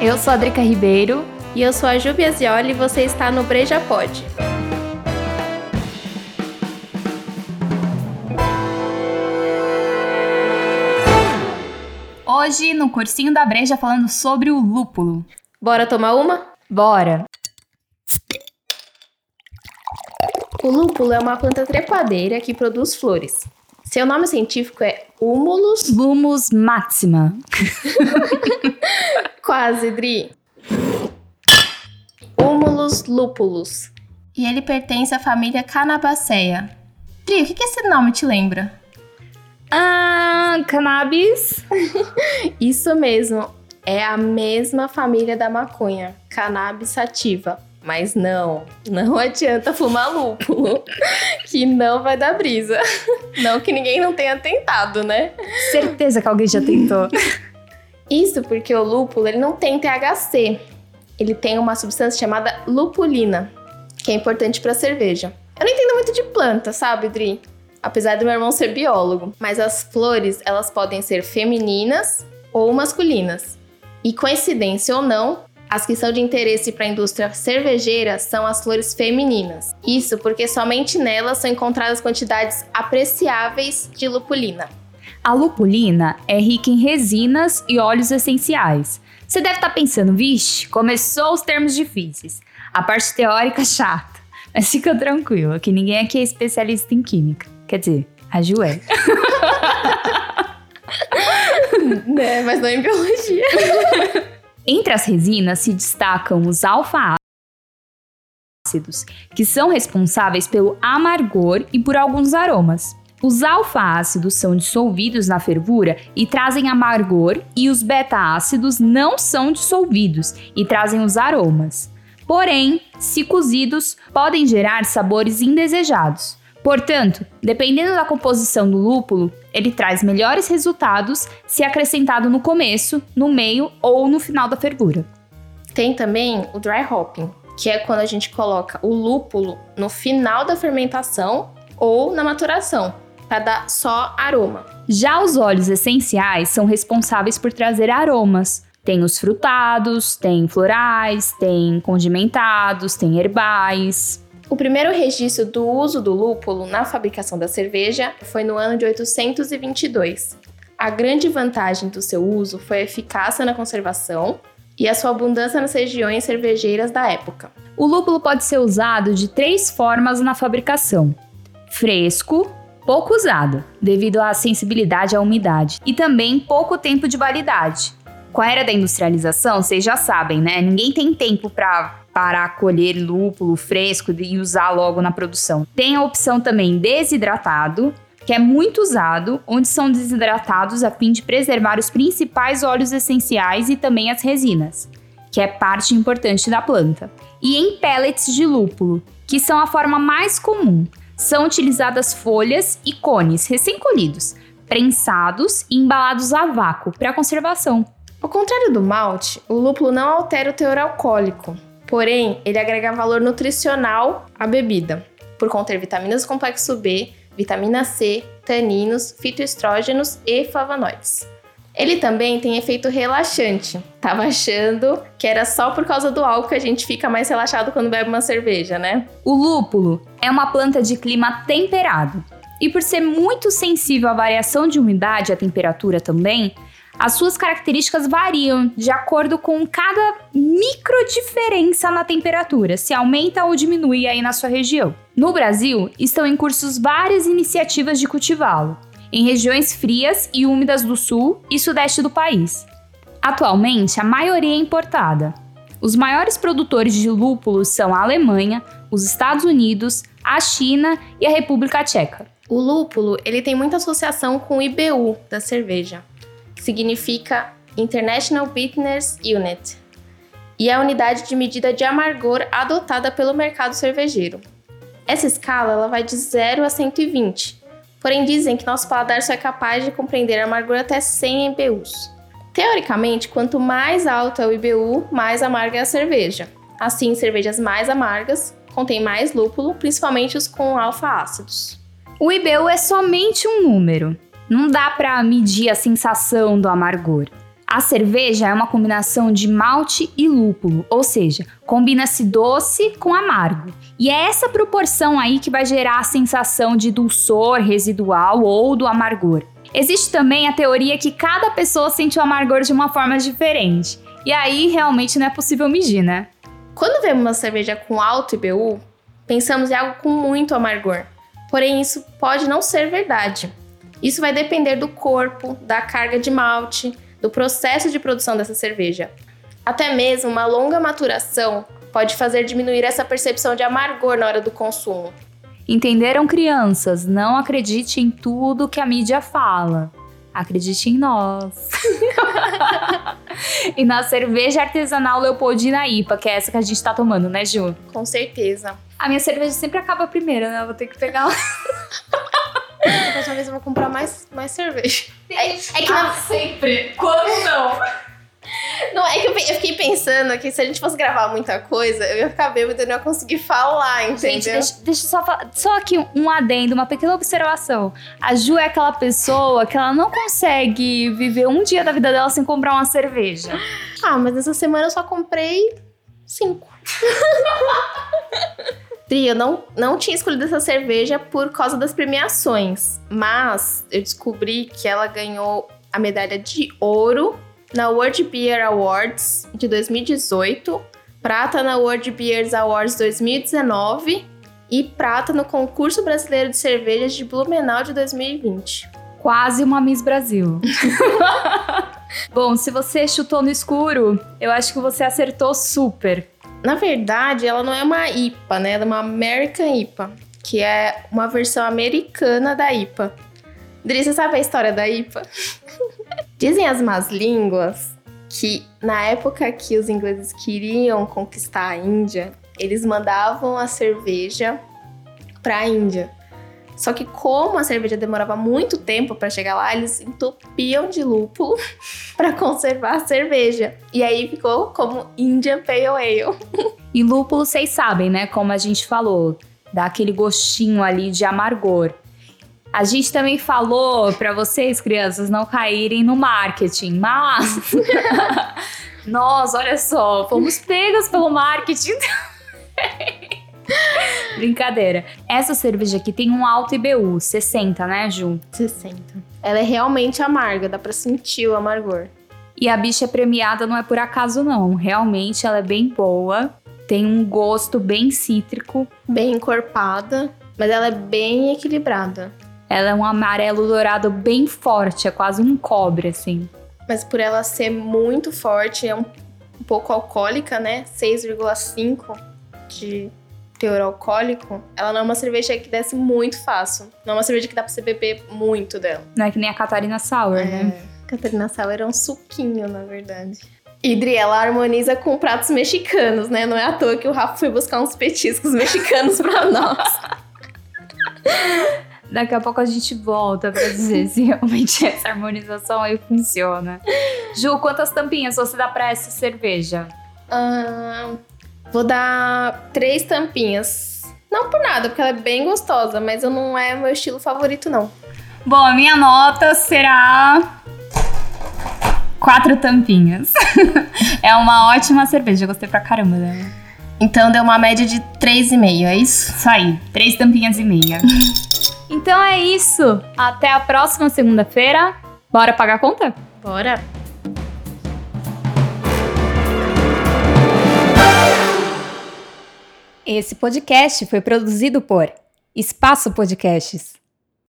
Eu sou a Drica Ribeiro. E eu sou a Ju Biasioli e você está no Breja Pod. Hoje, no cursinho da Breja, falando sobre o lúpulo. Bora tomar uma? Bora! O lúpulo é uma planta trepadeira que produz flores. Seu nome científico é Humulus... Lumus maxima. Quase, Dri. Humulus lupulus. E ele pertence à família Canabaceae. Dri, o que, que esse nome te lembra? Ah, cannabis? Isso mesmo. É a mesma família da maconha, cannabis sativa. Mas não, não adianta fumar lúpulo, que não vai dar brisa. Não que ninguém não tenha tentado, né? Certeza que alguém já tentou. Isso porque o lúpulo ele não tem THC. Ele tem uma substância chamada lupulina, que é importante para cerveja. Eu não entendo muito de planta, sabe, Dri? Apesar do meu irmão ser biólogo, mas as flores, elas podem ser femininas ou masculinas. E coincidência ou não, as que são de interesse para a indústria cervejeira são as flores femininas. Isso porque somente nelas são encontradas quantidades apreciáveis de lupulina. A lupulina é rica em resinas e óleos essenciais. Você deve estar tá pensando, vixe, começou os termos difíceis. A parte teórica chata. Mas fica tranquilo, que ninguém aqui é especialista em química. Quer dizer, a Ju é. né, mas não em biologia. Entre as resinas se destacam os alfa-ácidos, que são responsáveis pelo amargor e por alguns aromas. Os alfa-ácidos são dissolvidos na fervura e trazem amargor, e os beta-ácidos não são dissolvidos e trazem os aromas. Porém, se cozidos, podem gerar sabores indesejados. Portanto, dependendo da composição do lúpulo, ele traz melhores resultados se acrescentado no começo, no meio ou no final da fervura. Tem também o dry hopping, que é quando a gente coloca o lúpulo no final da fermentação ou na maturação, para dar só aroma. Já os óleos essenciais são responsáveis por trazer aromas. Tem os frutados, tem florais, tem condimentados, tem herbais. O primeiro registro do uso do lúpulo na fabricação da cerveja foi no ano de 822. A grande vantagem do seu uso foi a eficácia na conservação e a sua abundância nas regiões cervejeiras da época. O lúpulo pode ser usado de três formas na fabricação: fresco, pouco usado, devido à sensibilidade à umidade, e também pouco tempo de validade. Com a era da industrialização, vocês já sabem, né? Ninguém tem tempo para para colher lúpulo fresco e usar logo na produção. Tem a opção também desidratado, que é muito usado, onde são desidratados a fim de preservar os principais óleos essenciais e também as resinas, que é parte importante da planta. E em pellets de lúpulo, que são a forma mais comum. São utilizadas folhas e cones recém-colhidos, prensados e embalados a vácuo para conservação. Ao contrário do malte, o lúpulo não altera o teor alcoólico, Porém, ele agrega valor nutricional à bebida, por conter vitaminas do complexo B, vitamina C, taninos, fitoestrógenos e flavonoides. Ele também tem efeito relaxante. Tava achando que era só por causa do álcool que a gente fica mais relaxado quando bebe uma cerveja, né? O lúpulo é uma planta de clima temperado. E por ser muito sensível à variação de umidade e à temperatura também, as suas características variam de acordo com cada micro diferença na temperatura, se aumenta ou diminui aí na sua região. No Brasil, estão em cursos várias iniciativas de cultivá-lo, em regiões frias e úmidas do sul e sudeste do país. Atualmente, a maioria é importada. Os maiores produtores de lúpulos são a Alemanha, os Estados Unidos, a China e a República Tcheca. O lúpulo ele tem muita associação com o IBU da cerveja, significa International Bitterness Unit, e é a unidade de medida de amargor adotada pelo mercado cervejeiro. Essa escala ela vai de 0 a 120, porém dizem que nosso paladar só é capaz de compreender amargor até 100 IBUs. Teoricamente, quanto mais alto é o IBU, mais amarga é a cerveja. Assim, cervejas mais amargas contêm mais lúpulo, principalmente os com alfa-ácidos. O IBU é somente um número, Não dá para medir a sensação do amargor. A cerveja é uma combinação de malte e lúpulo, ou seja, combina-se doce com amargo. E é essa proporção aí que vai gerar a sensação de dulçor residual ou do amargor. Existe também a teoria que cada pessoa sente o amargor de uma forma diferente. E aí realmente não é possível medir, né? Quando vemos uma cerveja com alto IBU, pensamos em algo com muito amargor. Porém, isso pode não ser verdade. Isso vai depender do corpo, da carga de malte, do processo de produção dessa cerveja. Até mesmo uma longa maturação pode fazer diminuir essa percepção de amargor na hora do consumo. Entenderam, crianças? Não acredite em tudo que a mídia fala. Acredite em nós. e na cerveja artesanal Leopoldina IPA, que é essa que a gente tá tomando, né, Ju? Com certeza. A minha cerveja sempre acaba primeiro, né? Eu vou ter que pegar próxima vez eu vou comprar mais, mais cerveja. É, é que na... sempre. Quando não? Não, é que eu, eu, fiquei pensando que se a gente fosse gravar muita coisa, eu ia ficar bêbada e não ia conseguir falar, entendeu? Gente, deixa, deixa eu só falar. Só aqui um adendo, uma pequena observação. A Ju é aquela pessoa que ela não consegue viver um dia da vida dela sem comprar uma cerveja. Ah, mas essa semana eu só comprei cinco. Tri, eu não, não tinha escolhido essa cerveja por causa das premiações, mas eu descobri que ela ganhou a medalha de ouro na World Beer Awards de 2018, prata na World Beers Awards 2019 e prata no concurso brasileiro de cervejas de Blumenau de 2020. Quase uma Miss Brasil. Bom, se você chutou no escuro, eu acho que você acertou super. Na verdade, ela não é uma IPA, né? Ela é uma American IPA, que é uma versão americana da IPA. Dri, você sabe a história da IPA? Dizem as más línguas que na época que os ingleses queriam conquistar a Índia, eles mandavam a cerveja para a Índia. Só que como a cerveja demorava muito tempo para chegar lá, eles entupiam de lúpulo para conservar a cerveja. E aí ficou como Indian Pale Ale. E lúpulo, vocês sabem, né? Como a gente falou, dá aquele gostinho ali de amargor. A gente também falou para vocês, crianças, não caírem no marketing, mas nós, olha só, fomos pegas pelo marketing. Brincadeira. Essa cerveja aqui tem um alto IBU, 60, né, Ju? 60. Ela é realmente amarga, dá pra sentir o amargor. E a bicha premiada não é por acaso, não. Realmente ela é bem boa. Tem um gosto bem cítrico. Bem encorpada, mas ela é bem equilibrada. Ela é um amarelo dourado bem forte, é quase um cobre, assim. Mas por ela ser muito forte, é um, um pouco alcoólica, né? 6,5 de teor alcoólico, ela não é uma cerveja que desce muito fácil. Não é uma cerveja que dá pra você beber muito dela. Não é que nem a Catarina Sour, é. né? Catarina Sour é um suquinho, na verdade. Idri, ela harmoniza com pratos mexicanos, né? Não é à toa que o Rafa foi buscar uns petiscos mexicanos pra nós. Daqui a pouco a gente volta pra dizer se realmente essa harmonização aí funciona. Ju, quantas tampinhas você dá pra essa cerveja? Uh, Vou dar três tampinhas. Não por nada, porque ela é bem gostosa, mas eu não é meu estilo favorito, não. Bom, a minha nota será. Quatro tampinhas. é uma ótima cerveja, gostei pra caramba dela. Então deu uma média de 3,5, é isso? Isso aí, três tampinhas e meia. então é isso. Até a próxima segunda-feira. Bora pagar a conta? Bora! Esse podcast foi produzido por Espaço Podcasts.